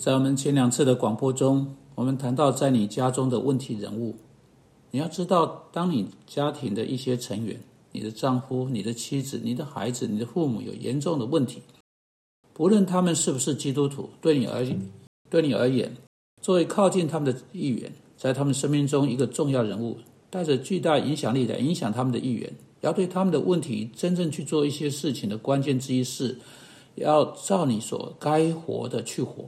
在我们前两次的广播中，我们谈到在你家中的问题人物。你要知道，当你家庭的一些成员，你的丈夫、你的妻子、你的孩子、你的父母有严重的问题，不论他们是不是基督徒，对你而，对你而言，作为靠近他们的一员，在他们生命中一个重要人物，带着巨大影响力来影响他们的一员，要对他们的问题真正去做一些事情的关键之一是，要照你所该活的去活。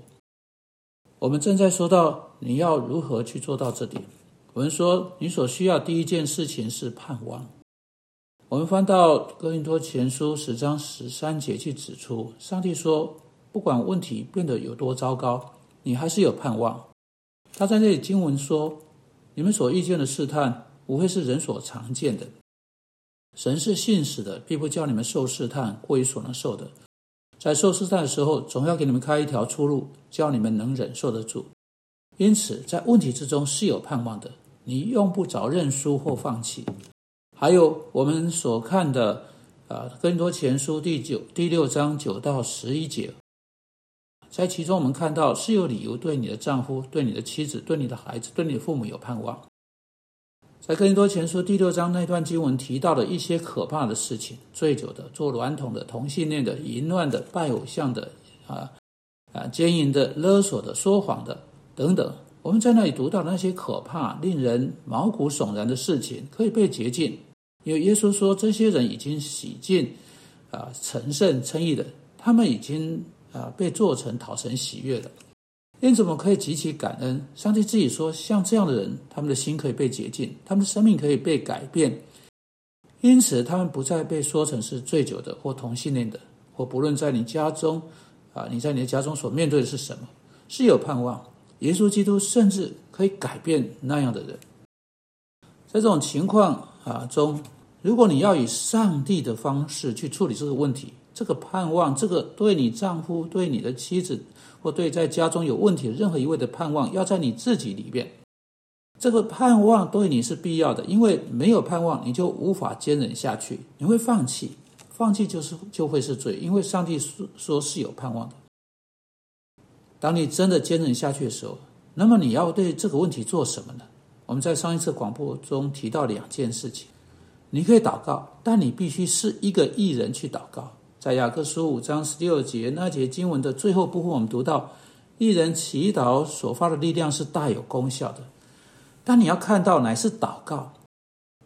我们正在说到你要如何去做到这点。我们说，你所需要第一件事情是盼望。我们翻到哥林多前书十章十三节去指出，上帝说，不管问题变得有多糟糕，你还是有盼望。他在那里经文说，你们所遇见的试探，无非是人所常见的。神是信使的，并不叫你们受试探过于所能受的。在受试探的时候，总要给你们开一条出路，叫你们能忍受得住。因此，在问题之中是有盼望的。你用不着认输或放弃。还有我们所看的，啊，《更多前书》第九、第六章九到十一节，在其中我们看到是有理由对你的丈夫、对你的妻子、对你的孩子、对你的父母有盼望。在《更多前书》第六章那段经文提到的一些可怕的事情：醉酒的、做娈童的、同性恋的、淫乱的、拜偶像的、啊啊奸淫的、勒索的、说谎的等等。我们在那里读到那些可怕、令人毛骨悚然的事情，可以被洁净，因为耶稣说这些人已经洗净，啊，成圣称义的，他们已经啊被做成讨神喜悦的。因此，我们可以极其感恩。上帝自己说，像这样的人，他们的心可以被洁净，他们的生命可以被改变。因此，他们不再被说成是醉酒的或同性恋的，或不论在你家中，啊，你在你的家中所面对的是什么，是有盼望。耶稣基督甚至可以改变那样的人。在这种情况啊中，如果你要以上帝的方式去处理这个问题，这个盼望，这个对你丈夫、对你的妻子。或对在家中有问题的任何一位的盼望，要在你自己里边，这个盼望对你是必要的，因为没有盼望，你就无法坚忍下去，你会放弃，放弃就是就会是罪，因为上帝说说是有盼望的。当你真的坚忍下去的时候，那么你要对这个问题做什么呢？我们在上一次广播中提到两件事情，你可以祷告，但你必须是一个艺人去祷告。在雅各书五章十六节那节经文的最后部分，我们读到，一人祈祷所发的力量是大有功效的。但你要看到，乃是祷告，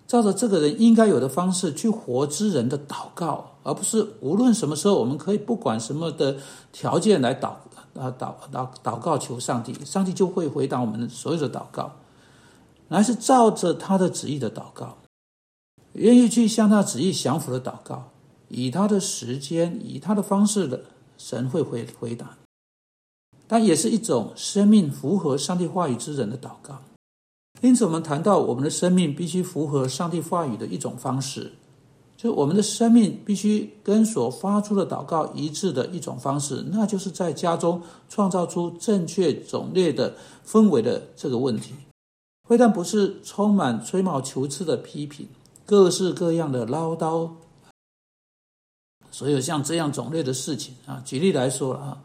照着这个人应该有的方式去活之人的祷告，而不是无论什么时候，我们可以不管什么的条件来祷啊祷祷祷告求上帝，上帝就会回答我们所有的祷告，乃是照着他的旨意的祷告，愿意去向他旨意降服的祷告。以他的时间，以他的方式的神会回回答，但也是一种生命符合上帝话语之人的祷告。因此，我们谈到我们的生命必须符合上帝话语的一种方式，就我们的生命必须跟所发出的祷告一致的一种方式，那就是在家中创造出正确种类的氛围的这个问题。非但不是充满吹毛求疵的批评，各式各样的唠叨。所有像这样种类的事情啊，举例来说了啊，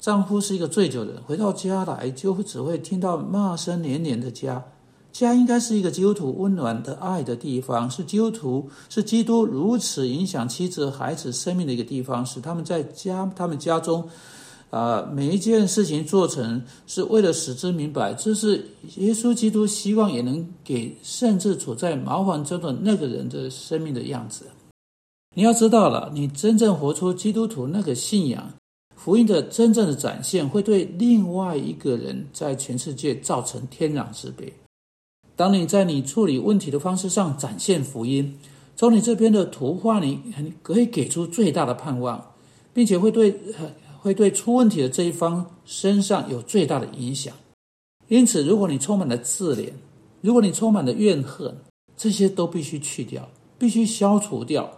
丈夫是一个醉酒的人，回到家来就只会听到骂声连连的家。家应该是一个基督徒温暖的爱的地方，是基督徒是基督如此影响妻子孩子生命的一个地方，使他们在家他们家中啊每一件事情做成，是为了使之明白，这是耶稣基督希望也能给甚至处在麻烦中的那个人的生命的样子。你要知道了，你真正活出基督徒那个信仰，福音的真正的展现，会对另外一个人在全世界造成天壤之别。当你在你处理问题的方式上展现福音，从你这边的图画里，可以给出最大的盼望，并且会对会对出问题的这一方身上有最大的影响。因此，如果你充满了自怜，如果你充满了怨恨，这些都必须去掉，必须消除掉。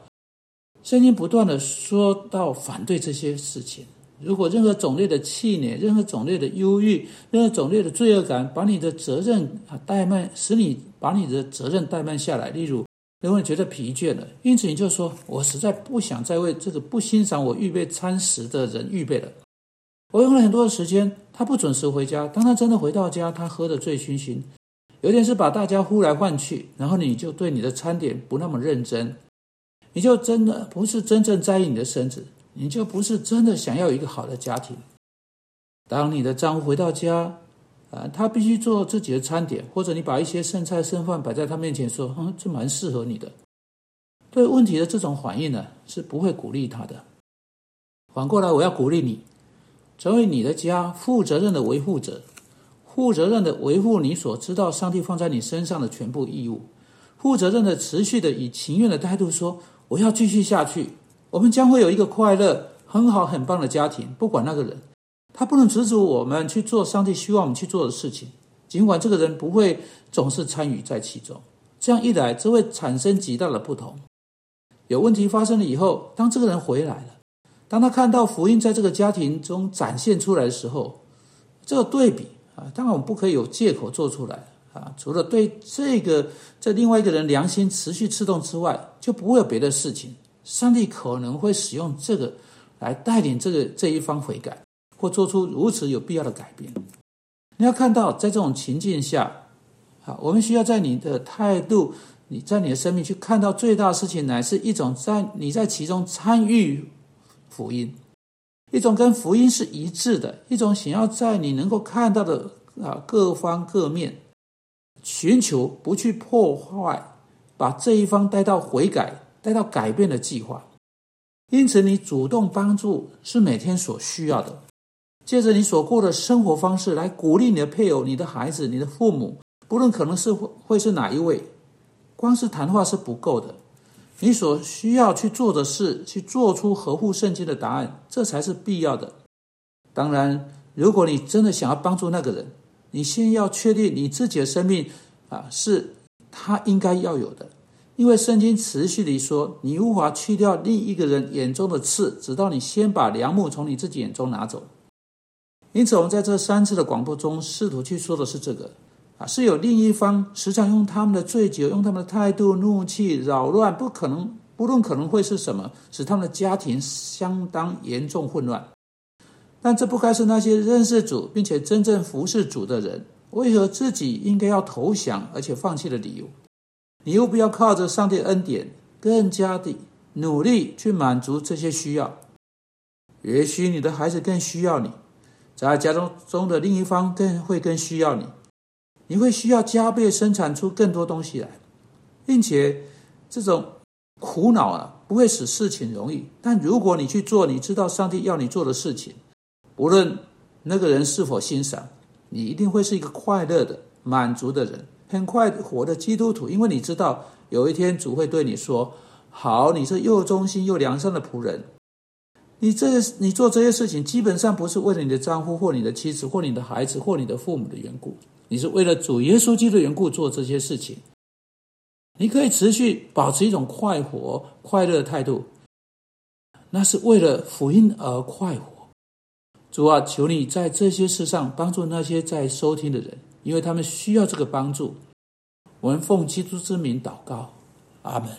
圣经不断的说到反对这些事情。如果任何种类的气馁、任何种类的忧郁、任何种类的罪恶感，把你的责任啊怠慢，使你把你的责任怠慢下来。例如，如果你觉得疲倦了，因此你就说：“我实在不想再为这个不欣赏我预备餐食的人预备了。”我用了很多的时间他不准时回家。当他真的回到家，他喝得醉醺醺。有点是把大家呼来唤去，然后你就对你的餐点不那么认真，你就真的不是真正在意你的身子，你就不是真的想要一个好的家庭。当你的丈夫回到家，啊，他必须做自己的餐点，或者你把一些剩菜剩饭摆在他面前，说：“嗯，这蛮适合你的。”对问题的这种反应呢，是不会鼓励他的。反过来，我要鼓励你，成为你的家负责任的维护者。负责任的维护你所知道上帝放在你身上的全部义务，负责任的持续的以情愿的态度说：“我要继续下去，我们将会有一个快乐、很好、很棒的家庭。不管那个人，他不能阻止我们去做上帝希望我们去做的事情，尽管这个人不会总是参与在其中。这样一来，这会产生极大的不同。有问题发生了以后，当这个人回来了，当他看到福音在这个家庭中展现出来的时候，这个对比。”啊，当然我们不可以有借口做出来啊！除了对这个在另外一个人良心持续刺痛之外，就不会有别的事情。上帝可能会使用这个来带领这个这一方悔改，或做出如此有必要的改变。你要看到，在这种情境下，啊，我们需要在你的态度，你在你的生命去看到最大的事情，乃是一种在你在其中参与福音。一种跟福音是一致的，一种想要在你能够看到的啊各方各面，寻求不去破坏，把这一方带到悔改、带到改变的计划。因此，你主动帮助是每天所需要的。借着你所过的生活方式来鼓励你的配偶、你的孩子、你的父母，不论可能是会是哪一位，光是谈话是不够的。你所需要去做的事，去做出合乎圣经的答案，这才是必要的。当然，如果你真的想要帮助那个人，你先要确定你自己的生命啊是他应该要有的，因为圣经持续地说，你无法去掉另一个人眼中的刺，直到你先把良木从你自己眼中拿走。因此，我们在这三次的广播中，试图去说的是这个。啊，是有另一方时常用他们的醉酒，用他们的态度、怒气扰乱，不可能，不论可能会是什么，使他们的家庭相当严重混乱。但这不该是那些认识主并且真正服侍主的人，为何自己应该要投降而且放弃的理由？你又不要靠着上帝恩典，更加的努力去满足这些需要。也许你的孩子更需要你，在家中中的另一方更会更需要你。你会需要加倍生产出更多东西来，并且这种苦恼啊不会使事情容易。但如果你去做你知道上帝要你做的事情，无论那个人是否欣赏，你一定会是一个快乐的、满足的人，很快活的基督徒。因为你知道有一天主会对你说：“好，你是又忠心又良善的仆人。”你这你做这些事情，基本上不是为了你的丈夫或你的妻子或你的孩子或你的父母的缘故。你是为了主耶稣基督的缘故做这些事情，你可以持续保持一种快活、快乐的态度，那是为了福音而快活。主啊，求你在这些事上帮助那些在收听的人，因为他们需要这个帮助。我们奉基督之名祷告，阿门。